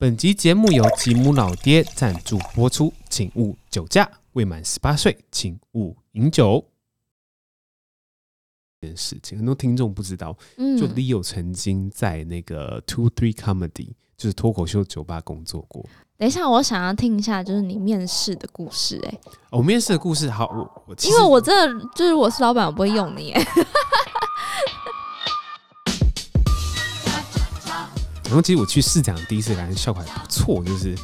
本集节目由吉姆老爹赞助播出，请勿酒驾，未满十八岁请勿饮酒。这件事情很多听众不知道，就 Leo 曾经在那个 Two Three Comedy，就是脱口秀酒吧工作过。等一下，我想要听一下，就是你面试的故事，欸。哎，我面试的故事，好，我我因为我真的就是我是老板，我不会用你。然后其实我去试讲第一次，感觉效果还不错，就是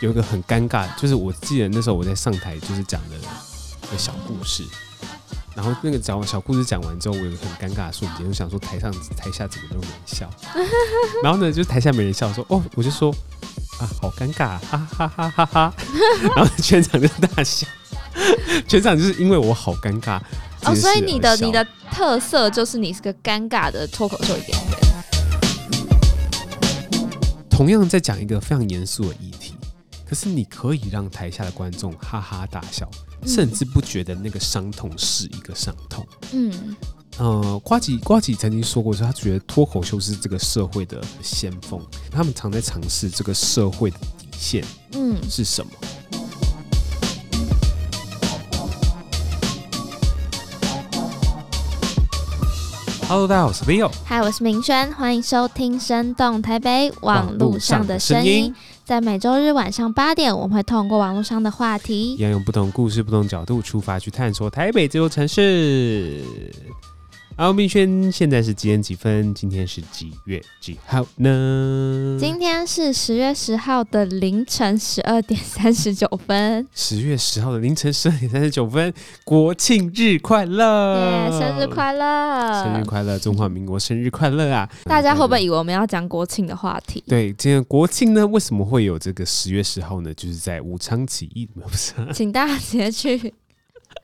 有一个很尴尬，就是我记得那时候我在上台就是讲的一个小故事，然后那个讲完小故事讲完之后，我有一个很尴尬的瞬间，我想说台上台下怎么都没人笑，然后呢就台下没人笑，说哦，我就说啊好尴尬，啊，哈哈哈哈哈，然后全场就大笑，全场就是因为我好尴尬哦，所以你的你的特色就是你是个尴尬的脱口秀演员。同样在讲一个非常严肃的议题，可是你可以让台下的观众哈哈大笑，嗯、甚至不觉得那个伤痛是一个伤痛。嗯，呃，瓜吉瓜吉曾经说过，说他觉得脱口秀是这个社会的先锋，他们常在尝试这个社会的底线，嗯，是什么？Hello，大家好，我是 Leo。Hi，我是明轩，欢迎收听《生动台北网络上的声音》。在每周日晚上八点，我们会通过网络上的话题，要用不同故事、不同角度出发去探索台北这座城市。好，明轩，现在是几点几分？今天是几月几号呢？今天是十月十号的凌晨十二点三十九分。十月十号的凌晨十二点三十九分，国庆日快乐！耶，生日快乐！生日快乐！中华民国生日快乐啊！大家会不会以为我们要讲国庆的话题？对，今天国庆呢，为什么会有这个十月十号呢？就是在武昌起义，不是？请大家直接去。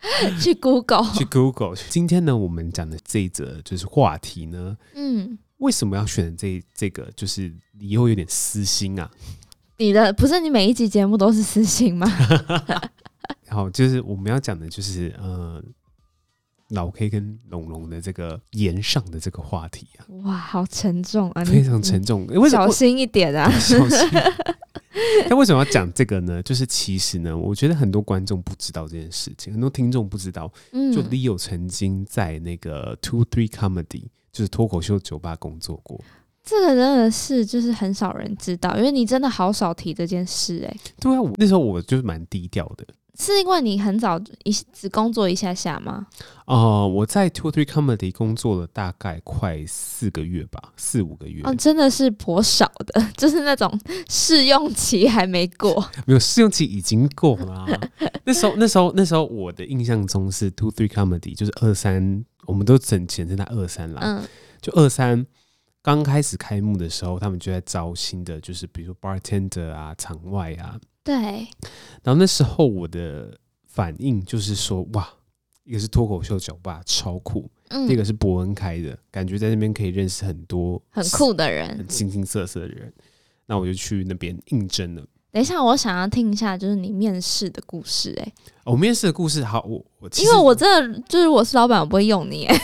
去 Google，去 Google。今天呢，我们讲的这一则就是话题呢，嗯，为什么要选这这个？就是以后有点私心啊。你的不是你每一集节目都是私心吗？然后就是我们要讲的就是呃，老 K 跟龙龙的这个言上的这个话题啊。哇，好沉重啊！非常沉重，为什么？小心一点啊！小心。那为什么要讲这个呢？就是其实呢，我觉得很多观众不知道这件事情，很多听众不知道。就 Leo 曾经在那个 Two Three Comedy，就是脱口秀酒吧工作过。这个真的是就是很少人知道，因为你真的好少提这件事哎、欸。对啊，我那时候我就是蛮低调的。是因为你很早一只工作一下下吗？哦、呃，我在 Two Three Comedy 工作了大概快四个月吧，四五个月。哦，真的是颇少的，就是那种试用期还没过。没有试用期已经过了、啊。那时候，那时候，那时候我的印象中是 Two Three Comedy，就是二三，我们都整简称它二三啦。嗯，就二三刚开始开幕的时候，他们就在招新的，就是比如说 bartender 啊，场外啊。对，然后那时候我的反应就是说，哇，一个是脱口秀酒吧超酷，嗯，第一个是伯恩开的，感觉在那边可以认识很多很酷的人，很形形色色的人，那我就去那边应征了。等一下，我想要听一下，就是你面试的故事，欸，哎，我面试的故事，好，我我因为我真的就是我是老板，我不会用你，欸，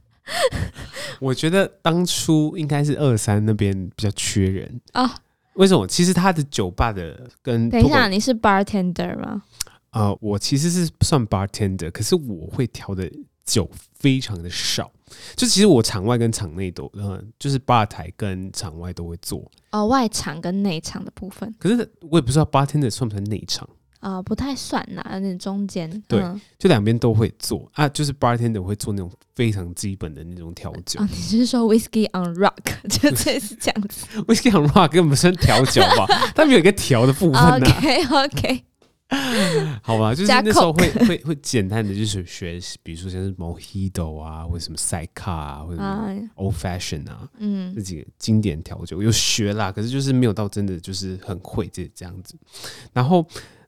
我觉得当初应该是二三那边比较缺人。啊。为什么？其实他的酒吧的跟等一下，你是 bartender 吗？呃，我其实是算 bartender，可是我会调的酒非常的少。就其实我场外跟场内都，嗯、呃，就是吧台跟场外都会做。哦，外场跟内场的部分。可是我也不知道 bartender 算不算内场。啊、呃，不太算啦，有点中间。对，嗯、就两边都会做啊，就是 bartender 会做那种非常基本的那种调酒。哦，你是说 whiskey on rock 就 这是这样子？whiskey on rock 根本不算调酒吧？他们有一个调的部分、啊。OK OK，好吧，就是那时候会会会简单的就是学，比如说像是 Mojito 啊，或者什么 Sidecar 啊，或者什么 Old Fashion 啊，嗯，这几个经典调酒有学啦，可是就是没有到真的就是很会这这样子，然后。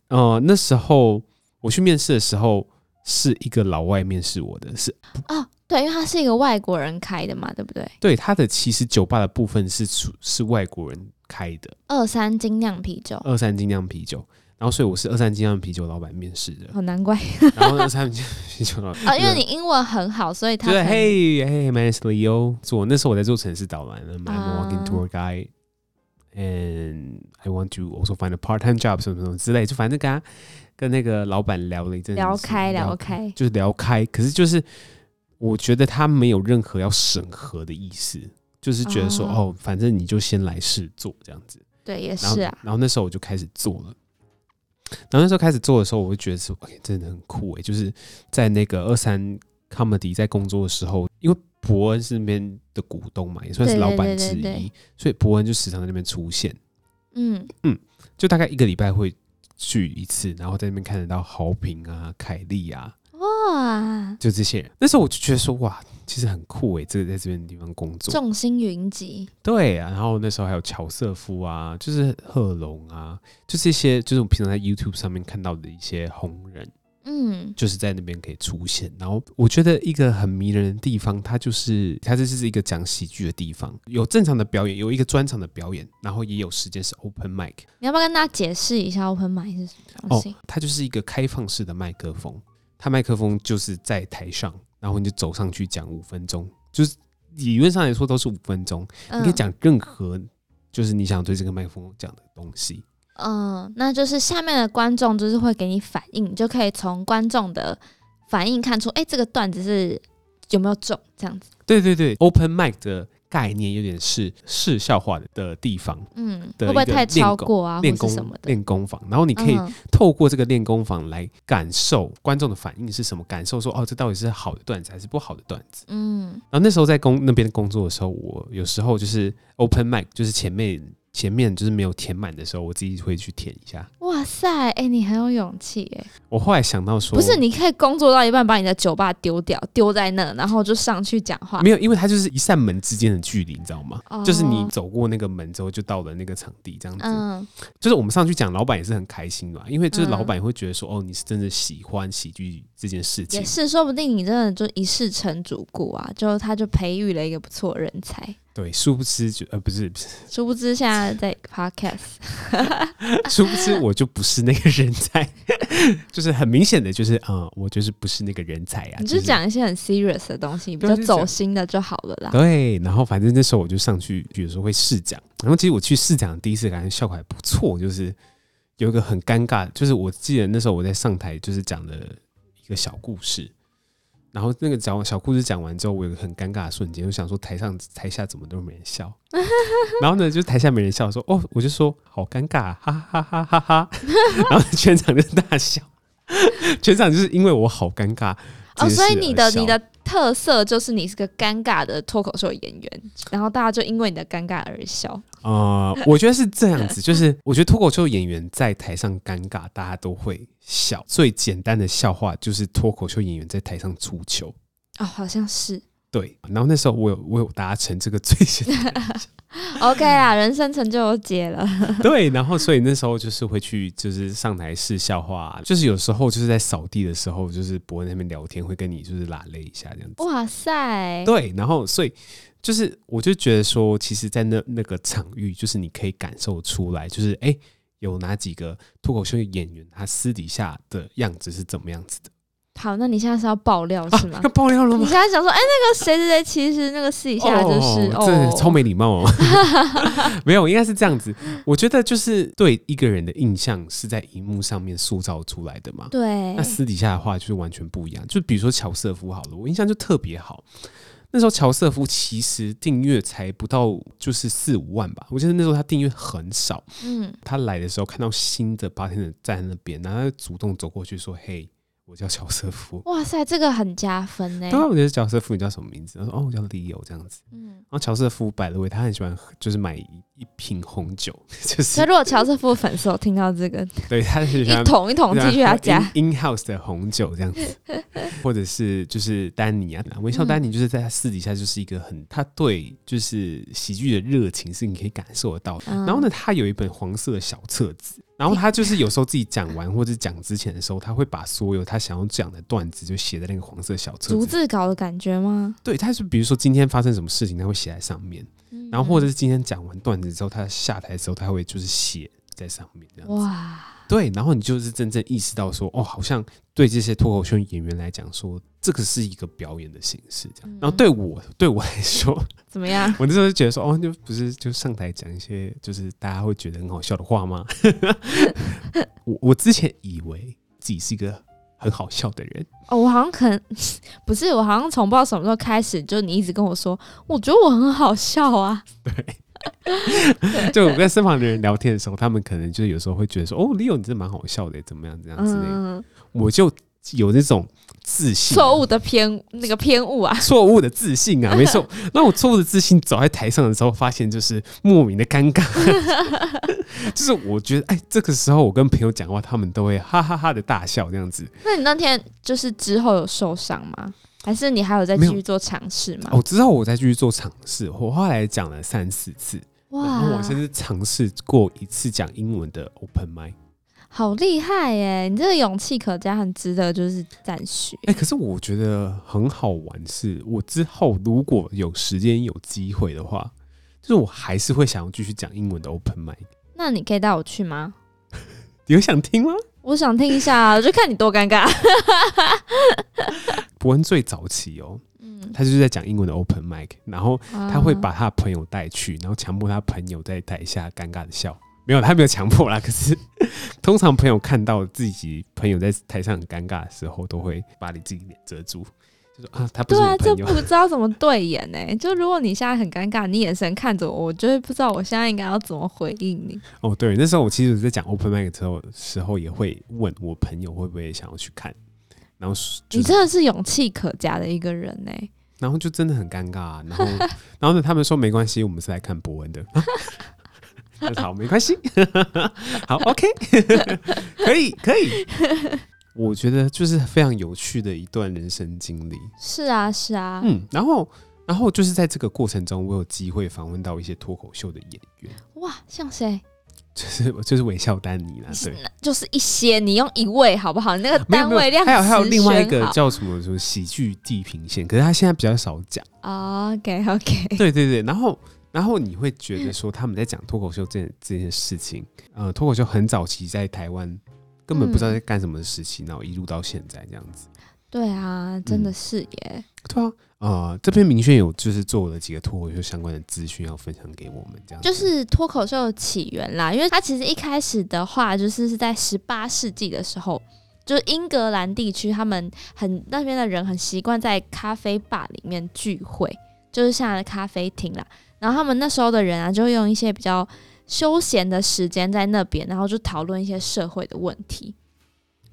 呃，那时候我去面试的时候，是一个老外面试我的，是哦，对，因为他是一个外国人开的嘛，对不对？对，他的其实酒吧的部分是是外国人开的，二三精酿啤酒，二三精酿啤酒，然后所以我是二三精酿啤酒老板面试的，好难怪，然后二三精酿啤酒老板啊，因为你英文很好，所以他对，嘿，嘿，my name is Leo，做那时候我在做城市导览，I'm a walking tour guide。，and I want to also find a part-time job，什么什么之类，就反正跟他跟那个老板聊了一阵，聊开聊开，就是聊开。可是就是我觉得他没有任何要审核的意思，就是觉得说哦，哦，反正你就先来试做这样子。对，也是啊。然后那时候我就开始做了。然后那时候开始做的时候，我就觉得说，哎，真的很酷哎！就是在那个二三 comedy 在工作的时候，因为博恩是那边的股东嘛，也算是老板之一，所以伯恩就时常在那边出现。嗯嗯，就大概一个礼拜会聚一次，然后在那边看得到豪平啊、凯利啊，哇，就这些人。那时候我就觉得说，哇。其实很酷诶，这个在这边的地方工作，众星云集。对啊，然后那时候还有乔瑟夫啊，就是贺龙啊，就这些，就是我们平常在 YouTube 上面看到的一些红人，嗯，就是在那边可以出现。然后我觉得一个很迷人的地方，它就是它这是一个讲喜剧的地方，有正常的表演，有一个专场的表演，然后也有时间是 Open Mic。你要不要跟大家解释一下 Open Mic 是什么？哦，它就是一个开放式的麦克风，它麦克风就是在台上。然后你就走上去讲五分钟，就是理论上来说都是五分钟，嗯、你可以讲任何就是你想对这个麦克风讲的东西。嗯，那就是下面的观众就是会给你反应，你就可以从观众的反应看出，哎，这个段子是有没有中这样子。对对对，Open Mic 的。概念有点是试笑话的地方，嗯，会不会太超过啊？练功什么的练功房，然后你可以透过这个练功房来感受观众的反应是什么，感受说哦，这到底是好的段子还是不好的段子？嗯，然后那时候在工那边工作的时候，我有时候就是 open mic，就是前面。前面就是没有填满的时候，我自己会去填一下。哇塞，哎、欸，你很有勇气哎！我后来想到说，不是，你可以工作到一半把你的酒吧丢掉，丢在那，然后就上去讲话。没有，因为它就是一扇门之间的距离，你知道吗？哦、就是你走过那个门之后，就到了那个场地，这样子。嗯，就是我们上去讲，老板也是很开心嘛，因为就是老板也会觉得说，哦，你是真的喜欢喜剧这件事情。也是，说不定你真的就一世成主顾啊，就他就培育了一个不错人才。对，殊不知就呃不是不是，殊不知现在在 podcast，殊不知我就不是那个人才，就是很明显的就是啊、呃，我就是不是那个人才啊。你就讲一些很 serious 的东西，比较走心的就好了啦。对，然后反正那时候我就上去，比如说会试讲，然后其实我去试讲第一次感觉效果还不错，就是有一个很尴尬，就是我记得那时候我在上台就是讲了一个小故事。然后那个讲小故事讲完之后，我有个很尴尬的瞬间，我想说台上台下怎么都没人笑，然后呢，就台下没人笑，说哦，我就说好尴尬，哈哈哈哈哈哈，然后全场就大笑，全场就是因为我好尴尬哦，所以你的你的。特色就是你是个尴尬的脱口秀演员，然后大家就因为你的尴尬而笑。啊、呃，我觉得是这样子，就是我觉得脱口秀演员在台上尴尬，大家都会笑。最简单的笑话就是脱口秀演员在台上出糗。哦，好像是。对，然后那时候我有我有达成这个最。OK 啊，人生成就有解了。对，然后所以那时候就是会去，就是上台试笑话，就是有时候就是在扫地的时候，就是博恩那边聊天，会跟你就是拉勒一下这样子。哇塞！对，然后所以就是我就觉得说，其实，在那那个场域，就是你可以感受出来，就是哎、欸，有哪几个脱口秀演员他私底下的样子是怎么样子的。好，那你现在是要爆料是吗？要、啊、爆料了吗？你现在想说，哎、欸，那个谁谁谁，其实那个私底下就是，哦，这超没礼貌哦。没有，应该是这样子。我觉得就是对一个人的印象是在荧幕上面塑造出来的嘛。对。那私底下的话就是完全不一样。就比如说乔瑟夫好了，我印象就特别好。那时候乔瑟夫其实订阅才不到就是四五万吧。我记得那时候他订阅很少。嗯。他来的时候看到新的 bartender 站在那边，然后他主动走过去说：“嘿。”我叫乔瑟夫。哇塞，这个很加分呢。对啊，我觉得乔瑟夫，你叫什么名字？他说：“哦，我叫 Leo 这样子。”嗯，然后乔瑟夫摆了位，他很喜欢就是买一瓶红酒，就是。所以如果乔瑟夫粉丝有听到这个，对，他是喜欢一桶一桶寄去他家 in house 的红酒这样子，或者是就是丹尼啊，微笑丹尼就是在他私底下就是一个很，他对就是喜剧的热情是你可以感受得到。然后呢，他有一本黄色的小册子。然后他就是有时候自己讲完或者讲之前的时候，他会把所有他想要讲的段子就写在那个黄色小册子，逐字稿的感觉吗？对，他是比如说今天发生什么事情，他会写在上面。然后或者是今天讲完段子之后，他下台的时候，他会就是写在上面这样子。哇，对，然后你就是真正意识到说，哦，好像对这些脱口秀演员来讲，说这个是一个表演的形式，这样。然后对我对我来说，怎么样？我那时候就觉得说，哦，就不是就上台讲一些就是大家会觉得很好笑的话吗？我我之前以为自己是一个。很好笑的人哦，我好像可能 不是，我好像从不知道什么时候开始，就你一直跟我说，我觉得我很好笑啊。对，就我跟身旁的人聊天的时候，他们可能就有时候会觉得说，哦，Leo 你真的蛮好笑的，怎么样怎样之类的，嗯、我就。有那种自信、啊，错误的偏那个偏误啊，错误的自信啊，没错。那我错误的自信走在台上的时候，发现就是莫名的尴尬，就是我觉得，哎，这个时候我跟朋友讲话，他们都会哈哈哈的大笑这样子。那你那天就是之后有受伤吗？还是你还有再继续做尝试吗？我之后我再继续做尝试，我后来讲了三四次，哇！然后我甚至尝试过一次讲英文的 open mic。好厉害耶！你这个勇气可嘉，很值得就是赞许。哎，可是我觉得很好玩是，是我之后如果有时间有机会的话，就是我还是会想要继续讲英文的 open mic。那你可以带我去吗？有想听吗？我想听一下，我就看你多尴尬。博恩最早期哦，嗯，他就是在讲英文的 open mic，然后他会把他的朋友带去，然后强迫他朋友在台下尴尬的笑。没有，他没有强迫啦。可是，通常朋友看到自己朋友在台上很尴尬的时候，都会把你自己脸遮住，就说啊，他。对啊，这不知道怎么对眼呢、欸？就如果你现在很尴尬，你眼神看着我，我就会不知道我现在应该要怎么回应你。哦，对，那时候我其实，在讲 open mic 的时候，时候也会问我朋友会不会想要去看。然后、就是，你真的是勇气可嘉的一个人呢、欸。然后就真的很尴尬、啊，然后，然后呢，他们说没关系，我们是来看博恩的。好，没关系。好，OK，可以，可以。我觉得就是非常有趣的一段人生经历。是啊，是啊。嗯，然后，然后就是在这个过程中，我有机会访问到一些脱口秀的演员。哇，像谁？就是 就是微笑丹尼啦，对，就是一些。你用一位好不好？那个单位量，还有还有另外一个叫什么什么喜剧地平线，可是他现在比较少讲。OK OK。对对对，然后。然后你会觉得说他们在讲脱口秀这这件事情，呃，脱口秀很早期在台湾根本不知道在干什么的时期，然后一路到现在这样子。对啊，真的是耶。嗯、对啊，呃，这边明轩有就是做了几个脱口秀相关的资讯要分享给我们，这样就是脱口秀的起源啦。因为它其实一开始的话，就是是在十八世纪的时候，就是英格兰地区他们很那边的人很习惯在咖啡吧里面聚会，就是像咖啡厅啦。然后他们那时候的人啊，就用一些比较休闲的时间在那边，然后就讨论一些社会的问题。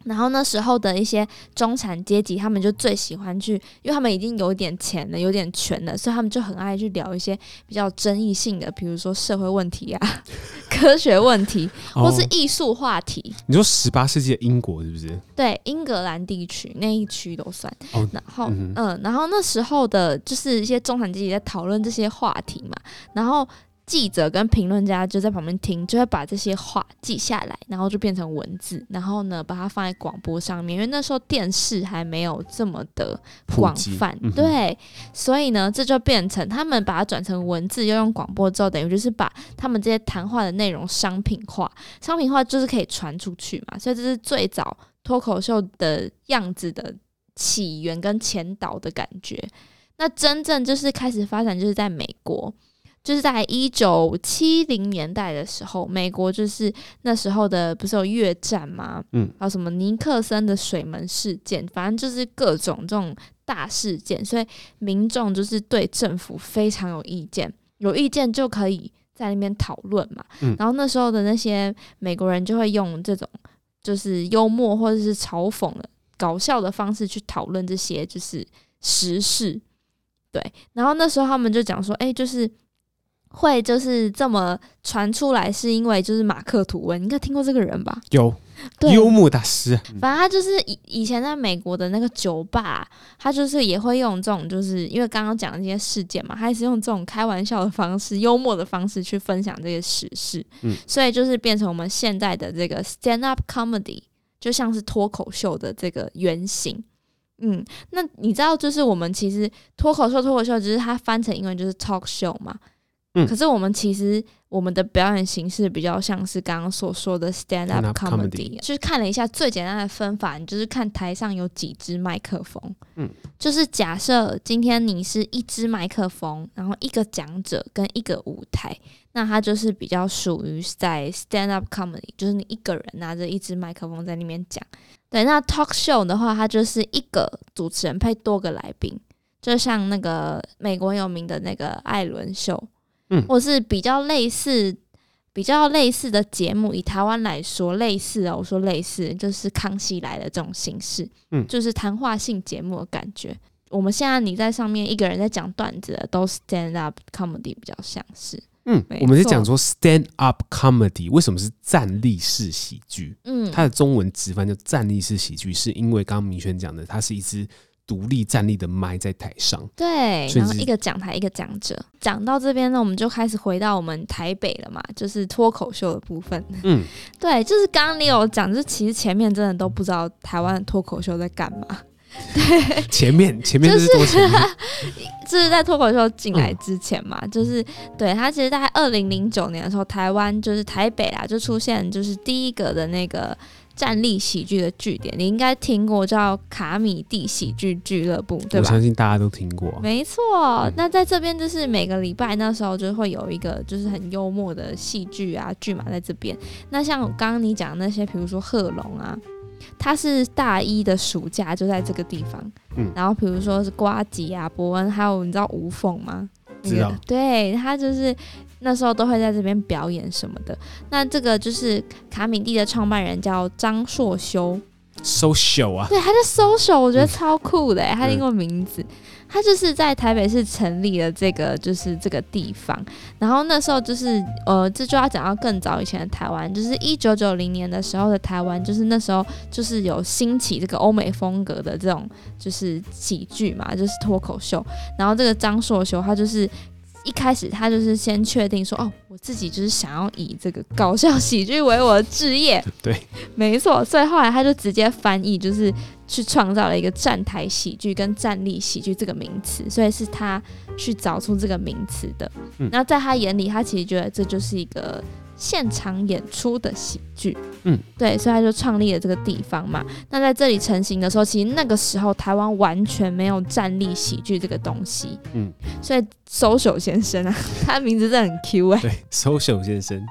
然后那时候的一些中产阶级，他们就最喜欢去，因为他们已经有点钱了，有点权了，所以他们就很爱去聊一些比较争议性的，比如说社会问题啊、科学问题，或是艺术话题。哦，你说十八世纪的英国是不是？对，英格兰地区那一区都算。哦，然后嗯，嗯，然后那时候的就是一些中产阶级在讨论这些话题嘛，然后。记者跟评论家就在旁边听，就会把这些话记下来，然后就变成文字，然后呢，把它放在广播上面。因为那时候电视还没有这么的广泛，嗯、对，所以呢，这就变成他们把它转成文字，又用广播之后，等于就是把他们这些谈话的内容商品化。商品化就是可以传出去嘛，所以这是最早脱口秀的样子的起源跟前导的感觉。那真正就是开始发展，就是在美国。就是在一九七零年代的时候，美国就是那时候的不是有越战吗？嗯，还有什么尼克森的水门事件，反正就是各种这种大事件，所以民众就是对政府非常有意见，有意见就可以在那边讨论嘛。嗯，然后那时候的那些美国人就会用这种就是幽默或者是嘲讽的搞笑的方式去讨论这些就是时事，对。然后那时候他们就讲说，哎，就是。会就是这么传出来，是因为就是马克吐温，你应该听过这个人吧？有，对，幽默大师。反正他就是以以前在美国的那个酒吧，他就是也会用这种，就是因为刚刚讲的这些事件嘛，他也是用这种开玩笑的方式、幽默的方式去分享这些史事。嗯，所以就是变成我们现在的这个 stand up comedy，就像是脱口秀的这个原型。嗯，那你知道，就是我们其实脱口秀，脱口秀只是它翻成英文就是 talk show 嘛。嗯，可是我们其实我们的表演形式比较像是刚刚所说的 stand up comedy，就是看了一下最简单的分法，你就是看台上有几支麦克风，嗯，就是假设今天你是一支麦克风，然后一个讲者跟一个舞台，那它就是比较属于在 stand up comedy，就是你一个人拿着一支麦克风在那边讲。对，那 talk show 的话，它就是一个主持人配多个来宾，就像那个美国有名的那个艾伦秀。嗯，或是比较类似、比较类似的节目，以台湾来说，类似哦，我说类似，就是《康熙来了》这种形式，嗯，就是谈话性节目的感觉。我们现在你在上面一个人在讲段子的，都 stand up comedy 比较像是，嗯，我们在讲说 stand up comedy 为什么是站立式喜剧？嗯，它的中文直翻叫站立式喜剧，是因为刚刚明轩讲的，它是一支。独立站立的麦在台上，对，然后一个讲台一个讲者。讲到这边呢，我们就开始回到我们台北了嘛，就是脱口秀的部分。嗯，对，就是刚刚你有讲，就是其实前面真的都不知道台湾的脱口秀在干嘛。对，前面前面就是多前面，就是在脱口秀进来之前嘛，嗯、就是对他其实大概二零零九年的时候，台湾就是台北啊，就出现就是第一个的那个。站立喜剧的据点，你应该听过叫卡米蒂喜剧俱乐部，对吧？我相信大家都听过。没错，那在这边就是每个礼拜那时候就会有一个就是很幽默的戏剧啊剧嘛，在这边。那像刚刚你讲的那些，比如说贺龙啊，他是大一的暑假就在这个地方。嗯。然后比如说是瓜吉啊、伯恩，还有你知道吴凤吗？知道。对，他就是。那时候都会在这边表演什么的。那这个就是卡米蒂的创办人叫张硕修，social 啊，对，他叫 social，我觉得超酷的，嗯、他的英文名字，他就是在台北市成立了这个就是这个地方。然后那时候就是呃，这就要讲到更早以前的台湾，就是一九九零年的时候的台湾，就是那时候就是有兴起这个欧美风格的这种就是喜剧嘛，就是脱口秀。然后这个张硕修他就是。一开始他就是先确定说，哦，我自己就是想要以这个搞笑喜剧为我的职业。对，没错。所以后来他就直接翻译，就是去创造了一个站台喜剧跟站立喜剧这个名词。所以是他去找出这个名词的。嗯，那在他眼里，他其实觉得这就是一个。现场演出的喜剧，嗯，对，所以他就创立了这个地方嘛。那在这里成型的时候，其实那个时候台湾完全没有站立喜剧这个东西，嗯，所以 social 先生啊，他名字真的很 Q 哎、欸，对，social 先生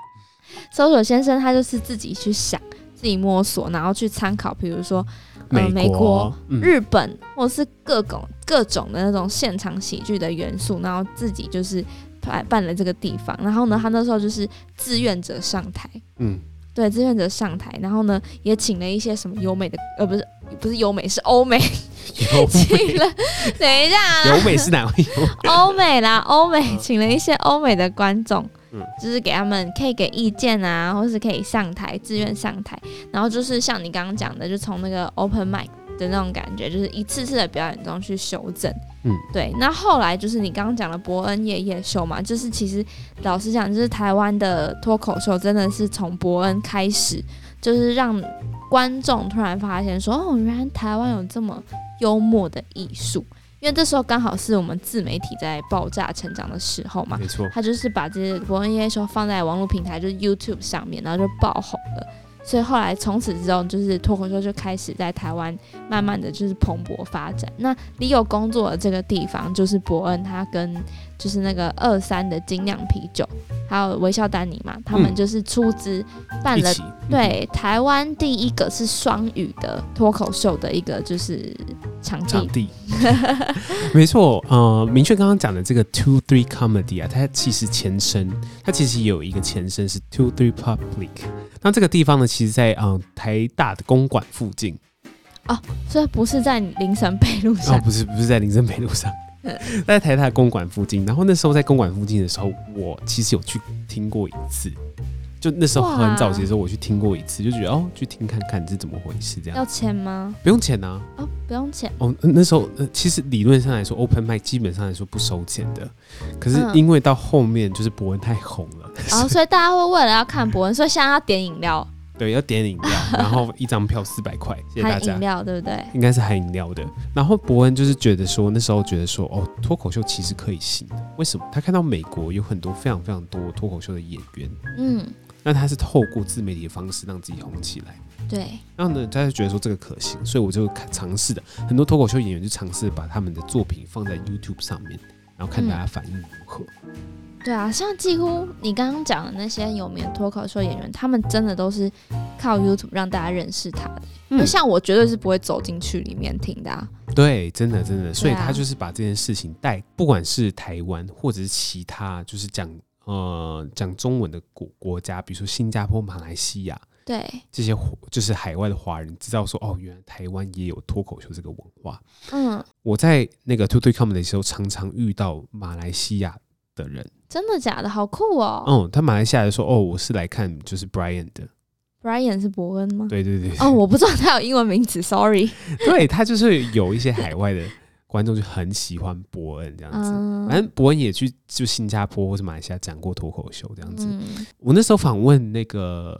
，social 先生他就是自己去想，自己摸索，然后去参考，比如说呃美国、日本，或是各种各种的那种现场喜剧的元素，然后自己就是。办办了这个地方，然后呢，他那时候就是志愿者上台，嗯，对，志愿者上台，然后呢，也请了一些什么优美的，呃，不是，不是优美，是欧美，美请了，等一下啊，优美是哪位？欧美啦，欧美，请了一些欧美的观众，嗯，就是给他们可以给意见啊，或是可以上台，自愿上台，然后就是像你刚刚讲的，就从那个 open mic 的那种感觉，就是一次次的表演中去修正。嗯，对，那后来就是你刚刚讲的伯恩夜夜秀嘛，就是其实老实讲，就是台湾的脱口秀真的是从伯恩开始，就是让观众突然发现说，哦，原来台湾有这么幽默的艺术，因为这时候刚好是我们自媒体在爆炸成长的时候嘛，没错，他就是把这些伯恩夜夜秀放在网络平台，就是 YouTube 上面，然后就爆红了。所以后来从此之后，就是脱口秀就开始在台湾慢慢的就是蓬勃发展。那李友工作的这个地方，就是伯恩他跟就是那个二三的精酿啤酒，还有微笑丹尼嘛，他们就是出资办了、嗯、对台湾第一个是双语的脱口秀的一个就是场地。场地 没错，呃，明确刚刚讲的这个 Two Three Comedy 啊，它其实前身，它其实有一个前身是 Two Three Public。那这个地方呢，其实在，嗯台大的公馆附近。哦，所以不是在林森北路上。哦，不是，不是在林森北路上，在台大公馆附近。然后那时候在公馆附近的时候，我其实有去听过一次。就那时候很早期的时候，我去听过一次，就觉得哦，去听看看是怎么回事，这样。要钱吗？不用钱呐、啊。哦，不用钱。哦，那时候呃，其实理论上来说，Open Mic 基本上来说不收钱的。可是因为到后面就是伯恩太红了，然、嗯、后、哦、所以大家会为了要看伯恩，所以现在要点饮料。对，要点饮料。然后一张票四百块，谢谢大家。饮料对不对？应该是含饮料的。然后伯恩就是觉得说，那时候觉得说，哦，脱口秀其实可以行的。为什么？他看到美国有很多非常非常多脱口秀的演员，嗯，那他是透过自媒体的方式让自己红起来。对。然后呢，他就觉得说这个可行，所以我就尝试的。很多脱口秀演员就尝试把他们的作品放在 YouTube 上面，然后看大家反应如何。嗯对啊，像几乎你刚刚讲的那些有名的脱口秀演员，他们真的都是靠 YouTube 让大家认识他的。嗯，就像我绝对是不会走进去里面听的啊。对，真的真的，所以他就是把这件事情带，不管是台湾或者是其他，就是讲呃讲中文的国国家，比如说新加坡、马来西亚，对这些就是海外的华人知道说，哦，原来台湾也有脱口秀这个文化。嗯，我在那个 Two Three Comedy 的时候，常常遇到马来西亚的人。真的假的？好酷哦！嗯，他马来西亚人说：“哦，我是来看就是 Brian 的。”Brian 是伯恩吗？对对对。哦，我不知道他有英文名字，Sorry。对，他就是有一些海外的观众就很喜欢伯恩这样子。嗯、反正伯恩也去就新加坡或者马来西亚讲过脱口秀这样子。嗯、我那时候访问那个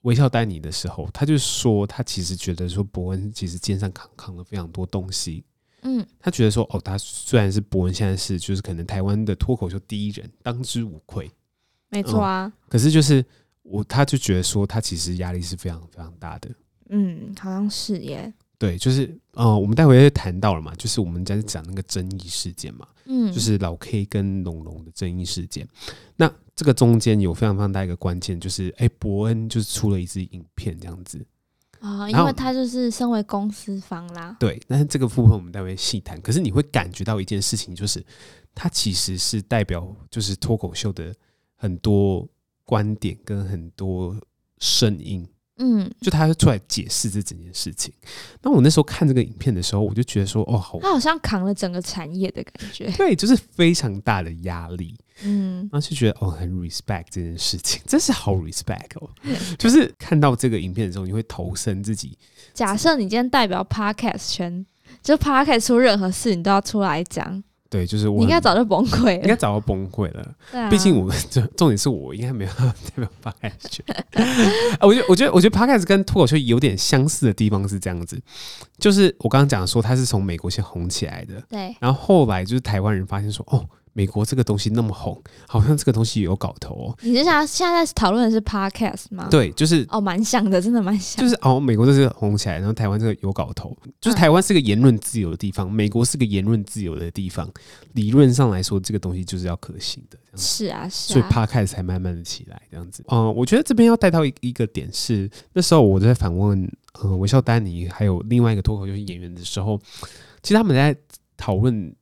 微笑丹尼的时候，他就说他其实觉得说伯恩其实肩上扛扛了非常多东西。嗯，他觉得说，哦，他虽然是伯恩，现在是就是可能台湾的脱口秀第一人，当之无愧，没错啊、嗯。可是就是我，他就觉得说，他其实压力是非常非常大的。嗯，好像是耶。对，就是呃，我们待会就谈到了嘛，就是我们在讲那个争议事件嘛，嗯，就是老 K 跟龙龙的争议事件。那这个中间有非常非常大一个关键，就是哎，伯恩就是出了一支影片这样子。啊，因为他就是身为公司方啦。对，但是这个部分我们待会细谈。可是你会感觉到一件事情，就是他其实是代表就是脱口秀的很多观点跟很多声音。嗯，就他出来解释这整件事情。那我那时候看这个影片的时候，我就觉得说，哦，好，他好像扛了整个产业的感觉。对，就是非常大的压力。嗯，然后就觉得哦，很 respect 这件事情，真是好 respect 哦。就是看到这个影片的时候，你会投身自己。假设你今天代表 podcast 圈，就 podcast 出任何事，你都要出来讲。对，就是我你应该早就崩溃了，应该早就崩溃了。对啊，毕竟我重重点是我应该没有代表 podcast 圈。我觉得，我觉得，我觉得 podcast 跟脱口秀有点相似的地方是这样子，就是我刚刚讲说，他是从美国先红起来的，对，然后后来就是台湾人发现说，哦。美国这个东西那么红，好像这个东西有搞头哦。你是想现在讨论的是 podcast 吗？对，就是哦，蛮像的，真的蛮像。就是哦，美国这是红起来，然后台湾这个有搞头。就是台湾是个言论自由的地方，嗯、美国是个言论自由的地方。理论上来说，这个东西就是要可行的。是啊，是啊。所以 podcast 才慢慢的起来这样子。嗯，我觉得这边要带到一一个点是，那时候我在访问呃韦笑丹尼还有另外一个脱口秀演员的时候，其实他们在讨论。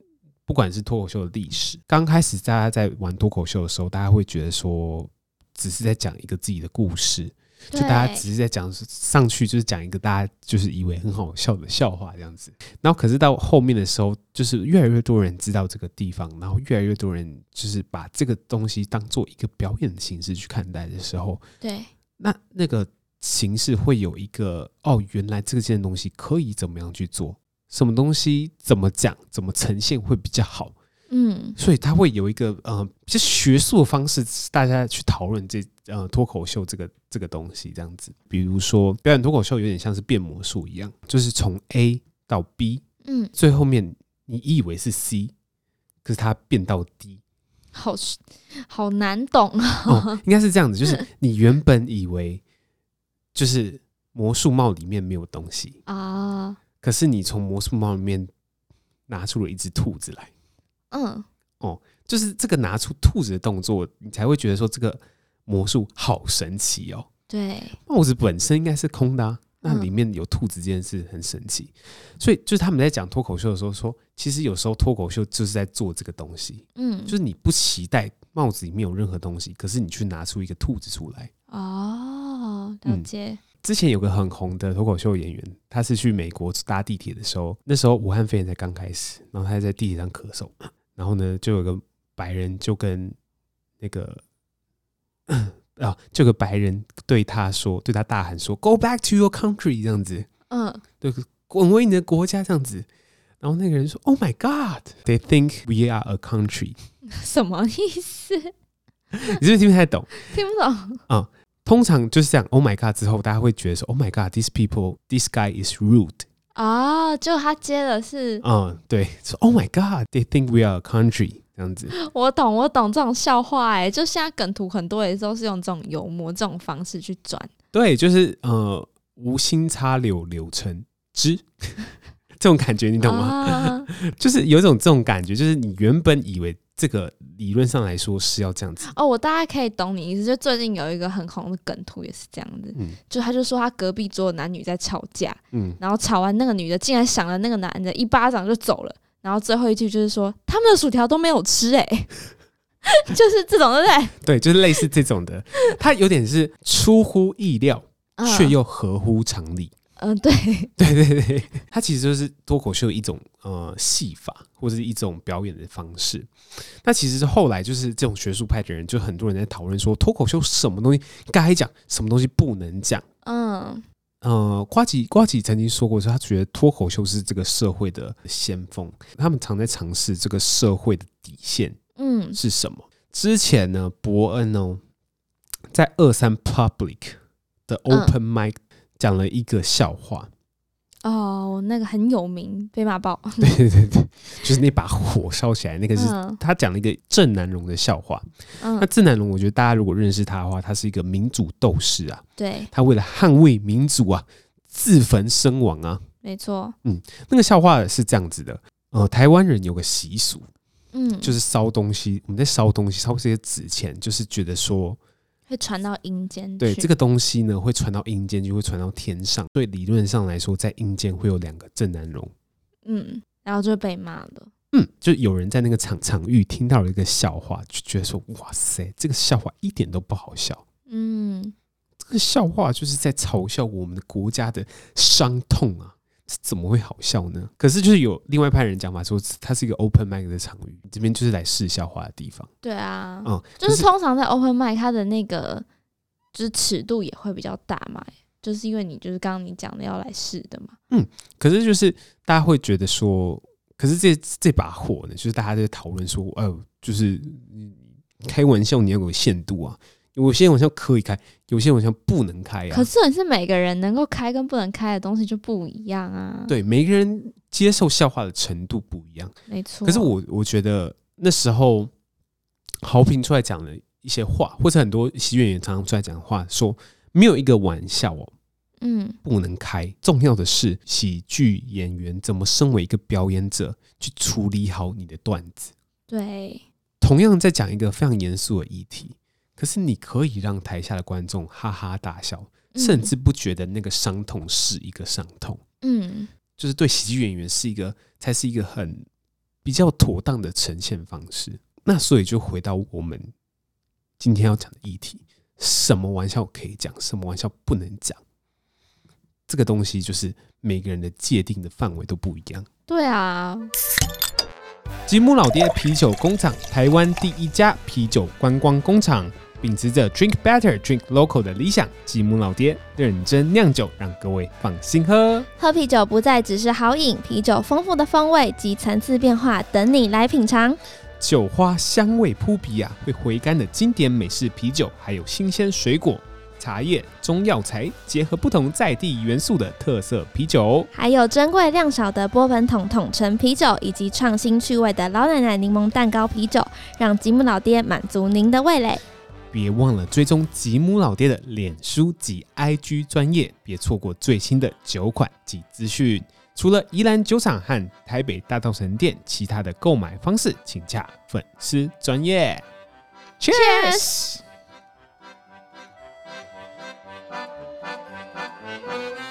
不管是脱口秀的历史，刚开始大家在玩脱口秀的时候，大家会觉得说，只是在讲一个自己的故事，就大家只是在讲上去就是讲一个大家就是以为很好笑的笑话这样子。然后可是到后面的时候，就是越来越多人知道这个地方，然后越来越多人就是把这个东西当做一个表演的形式去看待的时候，对，那那个形式会有一个哦，原来这件东西可以怎么样去做。什么东西怎么讲，怎么呈现会比较好？嗯，所以他会有一个呃，比较学术的方式，大家去讨论这呃脱口秀这个这个东西这样子。比如说表演脱口秀有点像是变魔术一样，就是从 A 到 B，嗯，最后面你以为是 C，可是它变到 D，好好难懂啊。哦，应该是这样子，就是你原本以为就是魔术帽里面没有东西 啊。可是你从魔术帽里面拿出了一只兔子来，嗯，哦，就是这个拿出兔子的动作，你才会觉得说这个魔术好神奇哦。对，帽子本身应该是空的啊，那里面有兔子这件事很神奇。所以就是他们在讲脱口秀的时候说，其实有时候脱口秀就是在做这个东西，嗯，就是你不期待帽子里面有任何东西，可是你去拿出一个兔子出来。哦，了解。嗯之前有个很红的脱口秀演员，他是去美国搭地铁的时候，那时候武汉肺炎才刚开始，然后他还在地铁上咳嗽，然后呢，就有个白人就跟那个 啊，这个白人对他说，对他大喊说：“Go back to your country”，这样子，嗯，对，滚回你的国家这样子。然后那个人说：“Oh my God, they think we are a country。”什么意思？你是不是听不太懂？听不懂。啊。通常就是这样，Oh my God 之后，大家会觉得说，Oh my God，these people，this guy is rude。啊，就他接的是，嗯，对，说 Oh my God，they think we are a country 这样子。我懂，我懂这种笑话，哎，就现在梗图很多也都是用这种幽默这种方式去转。对，就是呃，无心插柳柳成枝，这种感觉你懂吗？啊、就是有一种这种感觉，就是你原本以为。这个理论上来说是要这样子。哦，我大概可以懂你意思。就最近有一个很红的梗图也是这样子，嗯，就他就说他隔壁桌的男女在吵架，嗯，然后吵完那个女的竟然想了那个男的一巴掌就走了，然后最后一句就是说他们的薯条都没有吃哎、欸，就是这种对不对？对，就是类似这种的，他有点是出乎意料，却又合乎常理。嗯，对，对对对，它其实就是脱口秀一种呃戏法，或者是一种表演的方式。那其实是后来就是这种学术派的人，就很多人在讨论说，脱口秀什么东西该讲，什么东西不能讲。嗯，呃，瓜吉瓜吉曾经说过，说他觉得脱口秀是这个社会的先锋，他们常在尝试这个社会的底线，嗯，是什么？嗯、之前呢，伯恩哦，在二三 Public 的 Open Mic、嗯。讲了一个笑话哦，那个很有名，被骂爆。对对对对，就是那把火烧起来，那个是他讲了一个郑南榕的笑话。嗯，那郑南榕，我觉得大家如果认识他的话，他是一个民主斗士啊。对，他为了捍卫民主啊，自焚身亡啊。没错。嗯，那个笑话是这样子的。呃，台湾人有个习俗，嗯，就是烧东西。我们在烧东西，烧这些纸钱，就是觉得说。会传到阴间，对这个东西呢，会传到阴间，就会传到天上。所以理论上来说，在阴间会有两个郑南榕，嗯，然后就被骂了。嗯，就有人在那个场场域听到了一个笑话，就觉得说：“哇塞，这个笑话一点都不好笑。”嗯，这个笑话就是在嘲笑我们的国家的伤痛啊。怎么会好笑呢？可是就是有另外一派人讲法说，它是一个 open mic 的场域，这边就是来试笑话的地方。对啊，嗯，就是通常在 open mic，它的那个就是尺度也会比较大嘛，就是因为你就是刚刚你讲的要来试的嘛。嗯，可是就是大家会觉得说，可是这这把火呢，就是大家在讨论说，呃，就是开玩笑你要有限度啊。有些玩笑可以开，有些玩笑不能开啊。可是，是每个人能够开跟不能开的东西就不一样啊。对，每个人接受笑话的程度不一样，没错。可是我我觉得那时候豪平出来讲了一些话，或者很多喜剧演员常常出来讲话，说没有一个玩笑哦，嗯，不能开。重要的是喜剧演员怎么身为一个表演者去处理好你的段子。对，同样在讲一个非常严肃的议题。可是你可以让台下的观众哈哈大笑，甚至不觉得那个伤痛是一个伤痛。嗯，就是对喜剧演员是一个，才是一个很比较妥当的呈现方式。那所以就回到我们今天要讲的议题：什么玩笑可以讲，什么玩笑不能讲？这个东西就是每个人的界定的范围都不一样。对啊。吉姆老爹啤酒工厂，台湾第一家啤酒观光工厂。秉持着 Drink Better, Drink Local 的理想，吉姆老爹认真酿酒，让各位放心喝。喝啤酒不再只是好饮，啤酒丰富的风味及层次变化等你来品尝。酒花香味扑鼻啊，会回甘的经典美式啤酒，还有新鲜水果、茶叶、中药材结合不同在地元素的特色啤酒，还有珍贵量少的波本桶桶陈啤酒，以及创新趣味的老奶奶柠檬蛋糕啤酒，让吉姆老爹满足您的味蕾。别忘了追踪吉姆老爹的脸书及 IG 专业，别错过最新的酒款及资讯。除了宜兰酒厂和台北大道城店，其他的购买方式请洽粉丝专业。Cheers！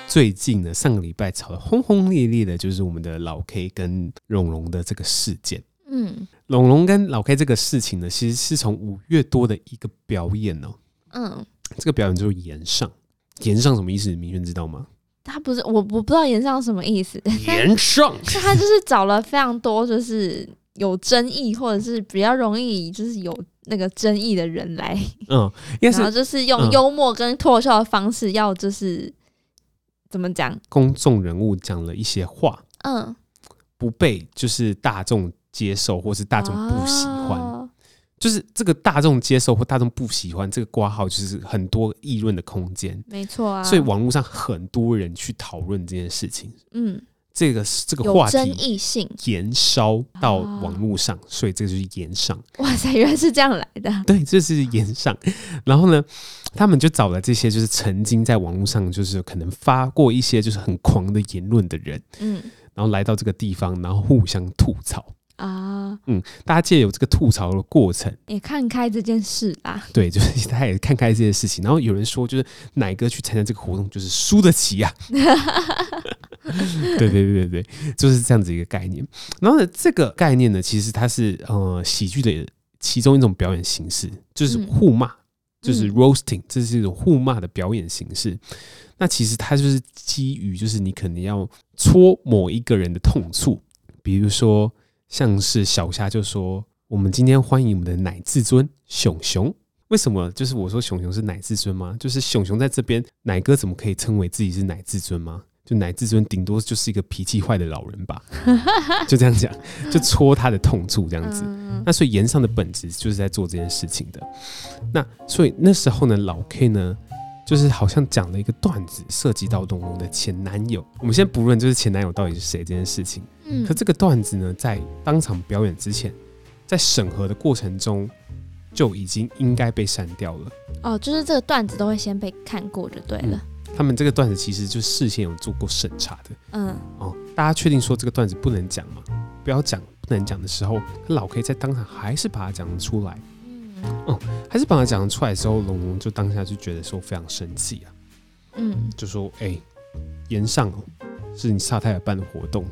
最近呢，上个礼拜炒得轰轰烈烈的，就是我们的老 K 跟荣荣的这个事件。嗯，龙龙跟老 K 这个事情呢，其实是从五月多的一个表演哦。嗯，这个表演就是延上，延上什么意思？明轩知道吗？他不是我，我不知道延上什么意思。延上，他就是找了非常多就是有争议或者是比较容易就是有那个争议的人来。嗯，然后就是用幽默跟脱口秀的方式，要就是、嗯、怎么讲？公众人物讲了一些话，嗯，不被就是大众。接受或是大众不喜欢，就是这个大众接受或大众不喜欢这个挂号，就是很多议论的空间。没错啊，所以网络上很多人去讨论这件事情。嗯。这个这个话题争议性延烧到网络上，哦，所以这就是延上。哇塞，原来是这样来的。对，这是延上。然后呢，他们就找了这些就是曾经在网络上就是可能发过一些就是很狂的言论的人，嗯，然后来到这个地方，然后互相吐槽啊，嗯，大家借由这个吐槽的过程，也看开这件事啦。对，就是他也看开这件事情。然后有人说，就是奶哥去参加这个活动，就是输得起呀，啊。对对对对对，就是这样子一个概念。然后呢，这个概念呢，其实它是呃喜剧的其中一种表演形式，就是互骂，嗯、就是 roasting，这是一种互骂的表演形式。那其实它就是基于，就是你可能要戳某一个人的痛处，比如说像是小虾就说：“我们今天欢迎我们的奶至尊熊熊。”为什么？就是我说熊熊是奶至尊吗？就是熊熊在这边，奶哥怎么可以称为自己是奶至尊吗？就奶至尊顶多就是一个脾气坏的老人吧，就这样讲，就戳他的痛处这样子。那所以言上的本质就是在做这件事情的。那所以那时候呢，老 K 呢，就是好像讲了一个段子，涉及到龙龙的前男友。我们先不论就是前男友到底是谁这件事情，嗯可这个段子呢，在当场表演之前，在审核的过程中就已经应该被删掉了。哦，就是这个段子都会先被看过就对了。他们这个段子其实就事先有做过审查的，嗯，哦，大家确定说这个段子不能讲吗？不要讲，不能讲的时候，老 K 在当场还是把它讲出来，嗯，哦，还是把它讲出来的时候，龙龙就当下就觉得说非常生气啊，嗯，就说，哎、欸，炎上哦，是你萨泰尔办的活动，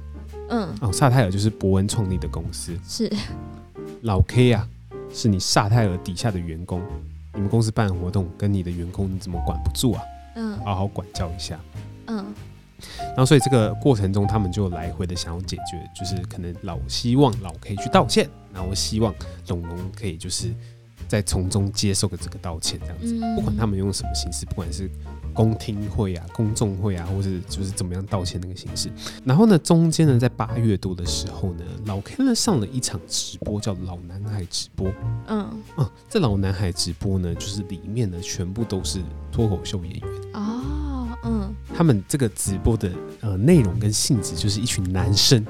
嗯，哦，萨泰尔就是伯恩创立的公司，是，老 K 啊，是你萨泰尔底下的员工，你们公司办的活动跟你的员工你怎么管不住啊？嗯，好好管教一下。嗯，然后所以这个过程中，他们就来回的想要解决，就是可能老希望老 K 去道歉，然后希望龙龙可以就是在从中接受个这个道歉，这样子。不管他们用什么形式，不管是。公听会啊，公众会啊，或者就是怎么样道歉那个形式。然后呢，中间呢，在八月多的时候呢，老 K 呢上了一场直播，叫老男孩直播。嗯啊，这老男孩直播呢，就是里面呢全部都是脱口秀演员。哦，嗯，他们这个直播的呃内容跟性质就是一群男生。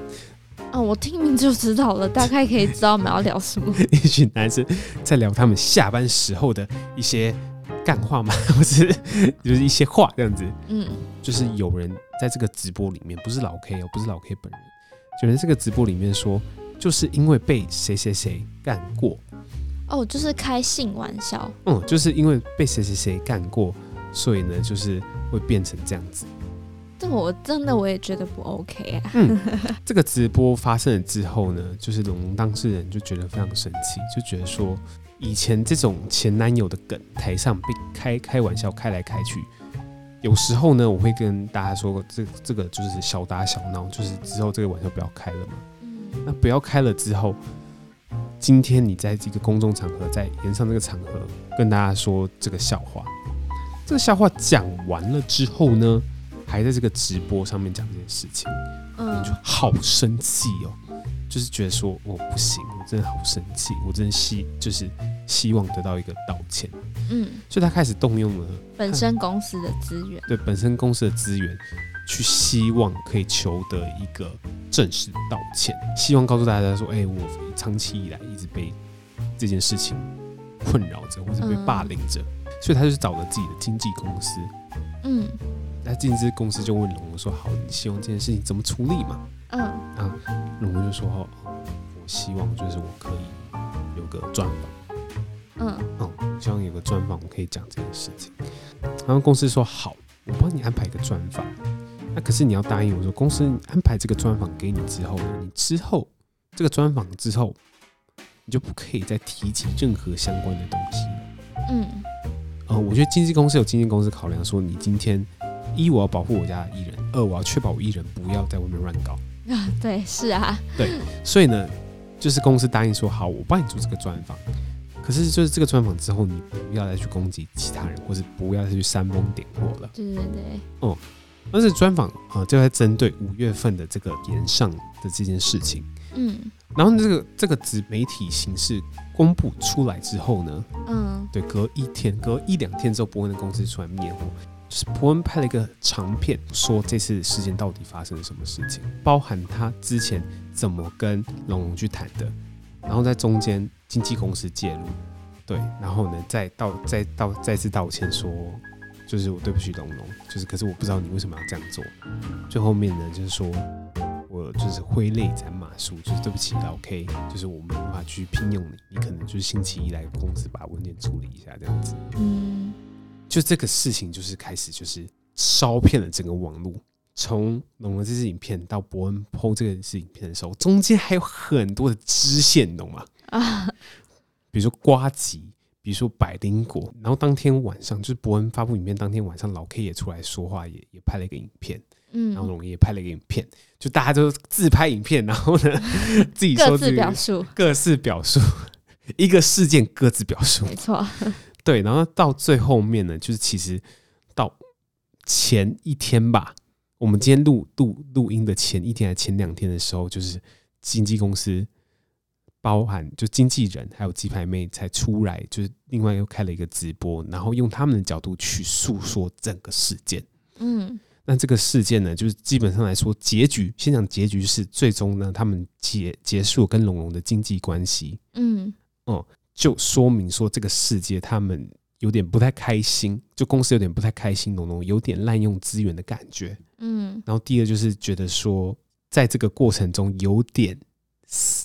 哦，我听名就知道了，大概可以知道我们要聊什么。一群男生在聊他们下班时候的一些。干话嘛，不是，就是一些话这样子。嗯，就是有人在这个直播里面，不是老 K 哦，不是老 K 本人，就在这个直播里面说，就是因为被谁谁谁干过。哦，就是开性玩笑。嗯，就是因为被谁谁谁干过，所以呢，就是会变成这样子。这我真的我也觉得不 OK 啊。嗯，这个直播发生了之后呢，就是龙龙当事人就觉得非常生气，就觉得说。以前这种前男友的梗，台上被开开玩笑开来开去，有时候呢，我会跟大家说，这这个就是小打小闹，就是之后这个玩笑不要开了嘛。那不要开了之后，今天你在这个公众场合，在炎上这个场合跟大家说这个笑话，这个笑话讲完了之后呢，还在这个直播上面讲这件事情，嗯，就好生气哦。就是觉得说我不行，我真的好生气，我真的希就是希望得到一个道歉，嗯，所以他开始动用了本身公司的资源，对本身公司的资源，去希望可以求得一个正式的道歉，希望告诉大家说，哎、欸，我长期以来一直被这件事情困扰着，或者被霸凌着，嗯，所以他就是找了自己的经纪公司，嗯，那经纪公司就问龙龙说，好，你希望这件事情怎么处理嘛？嗯啊，龙龙就说：“哦，我希望就是我可以有个专访，嗯嗯，希望有个专访，我可以讲这件事情。然后公司说好，我帮你安排一个专访。那可是你要答应我说，公司安排这个专访给你之后呢，你之后这个专访之后，你就不可以再提起任何相关的东西。嗯，呃，我觉得经纪公司有经纪公司考量说，你今天一我要保护我家的艺人，二我要确保我艺人不要在外面乱搞。”啊，对，是啊，对，所以呢，就是公司答应说好，我帮你做这个专访，可是就是这个专访之后，你不要再去攻击其他人，或是不要再去煽风点火了。对对对，哦、嗯，但是专访啊，就在针对五月份的这个延上的这件事情，嗯，然后这个这个子媒体形式公布出来之后呢，嗯，对，隔一天，隔一两天之后，博恩的公司出来灭火，是博恩拍了一个长片，说这次事件到底发生了什么事情，包含他之前怎么跟龙龙去谈的，然后在中间经纪公司介入，对，然后呢，再道再道再次道歉说，就是我对不起龙龙，就是可是我不知道你为什么要这样做，最后面呢，就是说。我就是挥泪斩马谡，就是对不起老 K，就是我们无法去聘用你，你可能就是星期一来公司把文件处理一下这样子。嗯，就这个事情就是开始就是烧遍了整个网络，从龙龙这支影片到伯恩 PO 这个支影片的时候，中间还有很多的支线，你懂吗？啊，比如说瓜吉，比如说百灵果，然后当天晚上就是伯恩发布影片当天晚上，老 K 也出来说话，也也拍了一个影片。嗯，然后龙也拍了一个影片，就大家都自拍影片，然后呢，自己说各自表述，各自表述一个事件，各自表述，没错，对，然后到最后面呢，就是其实到前一天吧，我们今天录录录音的前一天还前两天的时候，就是经纪公司包含就经纪人还有鸡排妹才出来，就是另外又开了一个直播，然后用他们的角度去诉说整个事件，嗯。那这个事件呢，就是基本上来说，结局先讲结局是最终呢，他们结结束跟龙龙的经济关系，嗯，哦，就说明说这个世界他们有点不太开心，就公司有点不太开心，浓浓有点滥用资源的感觉，嗯，然后第二就是觉得说，在这个过程中有点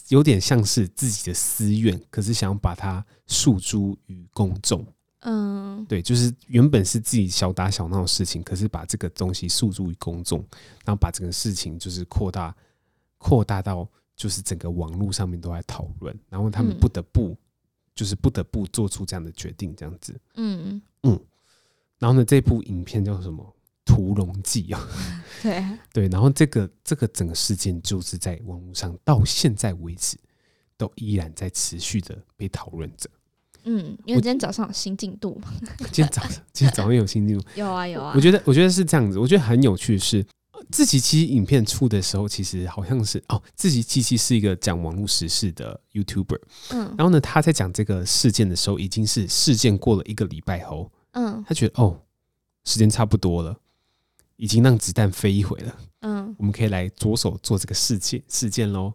有点像是自己的私怨，可是想要把它诉诸于公众。嗯，对，就是原本是自己小打小闹的事情，可是把这个东西诉诸于公众，然后把整个事情就是扩大，扩大到就是整个网络上面都在讨论，然后他们不得不、嗯、就是不得不做出这样的决定，这样子。嗯嗯，然后呢，这部影片叫什么《屠龙记》啊？对对，然后这个这个整个事件就是在网络上到现在为止都依然在持续的被讨论着。嗯，因为今天早上有新进度嘛。今天早上，今天早上有新进度。有啊有啊。我觉得，我觉得是这样子。我觉得很有趣的是，志祺七影片出的时候，其实好像是哦，自己七七是一个讲网络时事的 YouTuber。嗯。然后呢，他在讲这个事件的时候，已经是事件过了一个礼拜后。嗯。他觉得哦，时间差不多了，已经让子弹飞一回了。嗯。我们可以来着手做这个事件事件喽。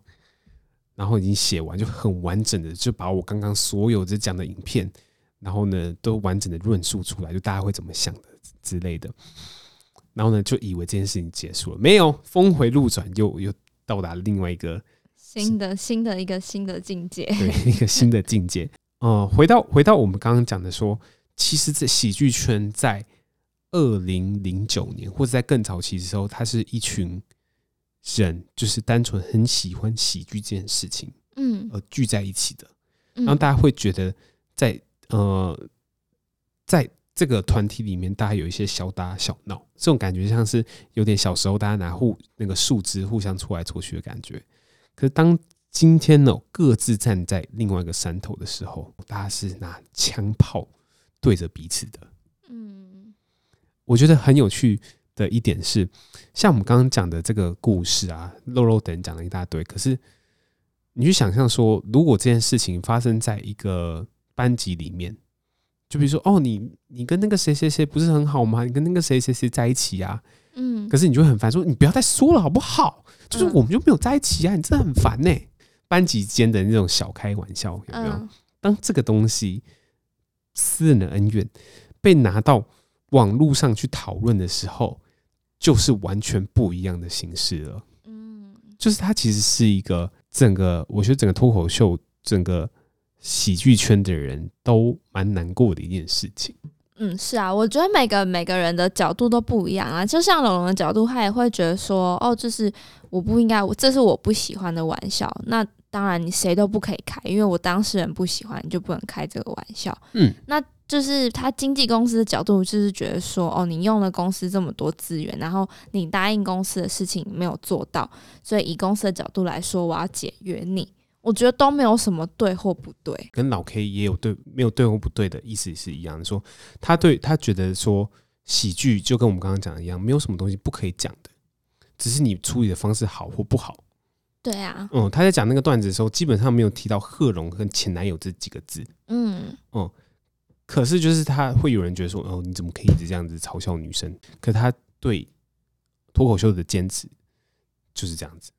然后已经写完，就很完整的就把我刚刚所有的讲的影片，然后呢都完整的论述出来，就大家会怎么想的之类的。然后呢就以为这件事情结束了，没有，峰回路转，又又到达另外一个新的新的 一个新的境界，对，一个新的境界。哦、呃，回到回到我们刚刚讲的说，其实这喜剧圈在二零零九年或者在更早期的时候，它是一群。人就是单纯很喜欢喜剧这件事情，嗯，而聚在一起的，然后大家会觉得在呃，在这个团体里面，大家有一些小打小闹，这种感觉像是有点小时候大家拿互那个树枝互相戳来戳去的感觉。可是当今天呢，各自站在另外一个山头的时候，大家是拿枪炮对着彼此的，嗯，我觉得很有趣。的一点是，像我们刚刚讲的这个故事啊，肉肉等讲了一大堆。可是你去想象说，如果这件事情发生在一个班级里面，就比如说，哦，你你跟那个谁谁谁不是很好吗？你跟那个谁谁谁在一起啊？嗯，可是你就会很烦，说你不要再说了好不好？就是我们就没有在一起啊，你真的很烦呢。班级间的那种小开玩笑有没有？当这个东西私人的恩怨被拿到网络上去讨论的时候，就是完全不一样的形式了，嗯，就是它其实是一个整个，我觉得整个脱口秀、整个喜剧圈的人都蛮难过的一件事情。嗯，是啊，我觉得每个每个人的角度都不一样啊。就像龙龙的角度，他也会觉得说，哦，这是我不应该，这是我不喜欢的玩笑。那当然，你谁都不可以开，因为我当事人不喜欢，你就不能开这个玩笑。嗯，那。就是他经纪公司的角度，就是觉得说，哦，你用了公司这么多资源，然后你答应公司的事情没有做到，所以以公司的角度来说，我要解约你。我觉得都没有什么对或不对，跟老 K 也有对没有对或不对的意思是一样的。说他对他觉得说喜剧就跟我们刚刚讲的一样，没有什么东西不可以讲的，只是你处理的方式好或不好。对啊，嗯，他在讲那个段子的时候，基本上没有提到贺龙跟前男友这几个字。嗯嗯，可是就是他会有人觉得说，哦，你怎么可以一直这样子嘲笑女生？可他对脱口秀的坚持就是这样子。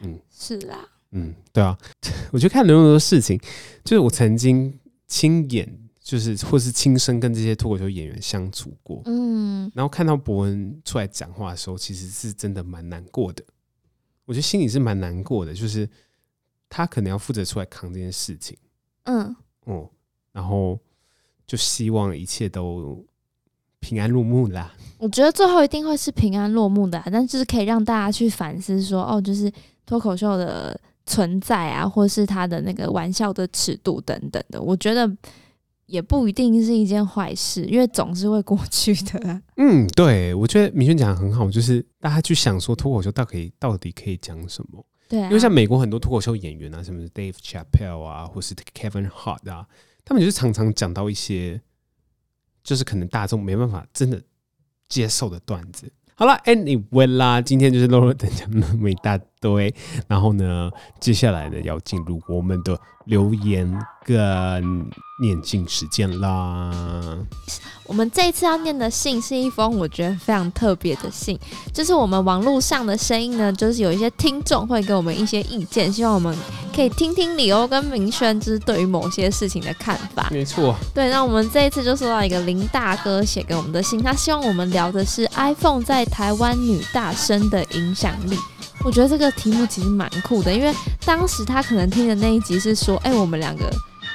嗯，是啦，嗯，对啊，我觉得看了那么多事情，就是我曾经亲眼。就是或是亲身跟这些脱口秀演员相处过，嗯，然后看到博恩出来讲话的时候，其实是真的蛮难过的。我觉得心里是蛮难过的，就是他可能要负责出来扛这件事情，嗯，哦，然后就希望一切都平安落幕啦。我觉得最后一定会是平安落幕的，但就是可以让大家去反思说，哦，就是脱口秀的存在啊，或是他的那个玩笑的尺度等等的，我觉得。也不一定是一件坏事，因为总是会过去的啊。嗯，对，我觉得明轩讲的很好，就是大家去想说脱口秀到底到底可以讲什么？对啊，因为像美国很多脱口秀演员啊，什么 Dave Chappelle 啊，或是 Kevin Hart 啊，他们就是常常讲到一些，就是可能大众没办法真的接受的段子。好了，Anyway 啦，今天就是等讲那么一大堆，然后呢，接下来呢要进入我们的留言跟念信时间啦。我们这一次要念的信是一封我觉得非常特别的信，就是我们网络上的声音呢，就是有一些听众会给我们一些意见，希望我们可以听听李欧跟明轩就是对于某些事情的看法。没错，对，那我们这一次就收到一个林大哥写给我们的信，他希望我们聊的是 iPhone 在台湾女大生的影响力。我觉得这个题目其实蛮酷的，因为当时他可能听的那一集是说，哎、欸，我们两个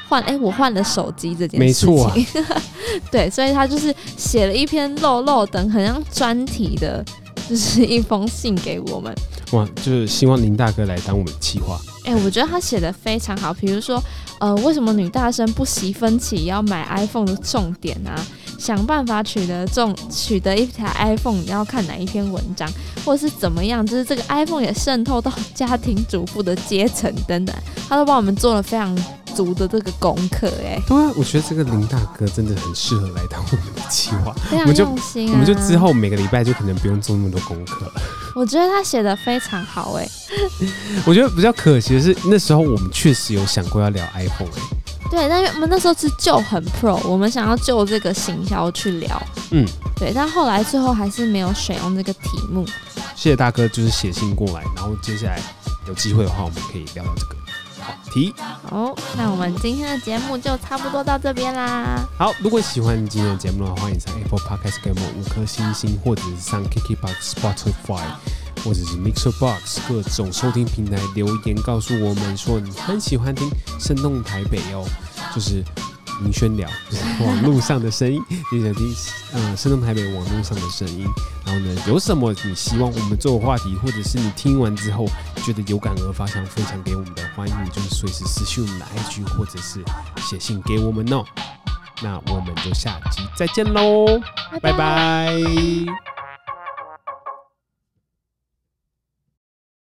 换，哎、欸，我换了手机这件事情，没错、啊，对，所以他就是写了一篇漏漏等很像专题的，就是一封信给我们。哇，就是希望林大哥来当我们的企划。哎、欸，我觉得他写的非常好，比如说，呃，为什么女大生不惜分期要买 iPhone 的重点啊？想办法取得中取得一台 iPhone，你要看哪一篇文章，或者是怎么样？就是这个 iPhone 也渗透到家庭主妇的阶层等等，他都帮我们做了非常足的这个功课。哎，对啊，我觉得这个林大哥真的很适合来当我们的计划，非常用心啊。我们就之后每个礼拜就可能不用做那么多功课了。我觉得他写的非常好，哎。我觉得比较可惜的是，那时候我们确实有想过要聊 iPhone，哎。对，但因为我们那时候是就很 pro，我们想要就这个行销去聊，嗯，对，但后来最后还是没有选用这个题目。谢谢大哥，就是写信过来，然后接下来有机会的话，我们可以聊聊这个好题。好，那我们今天的节目就差不多到这边啦。好，如果喜欢今天的节目的话，欢迎上 Apple Podcast 给我们五颗星星，或者是上 KKBOX、Spotify。或者是 Mixer Box 各种收听平台留言告诉我们说你很喜欢听声动台北哦，就是明轩聊网络上的声音，你想听嗯声动台北网络上的声音，然后呢有什么你希望我们做的话题，或者是你听完之后觉得有感而发想分享给我们的，欢迎你就是随时私讯我们的 IG 或者是写信给我们哦。那我们就下集再见喽，拜拜。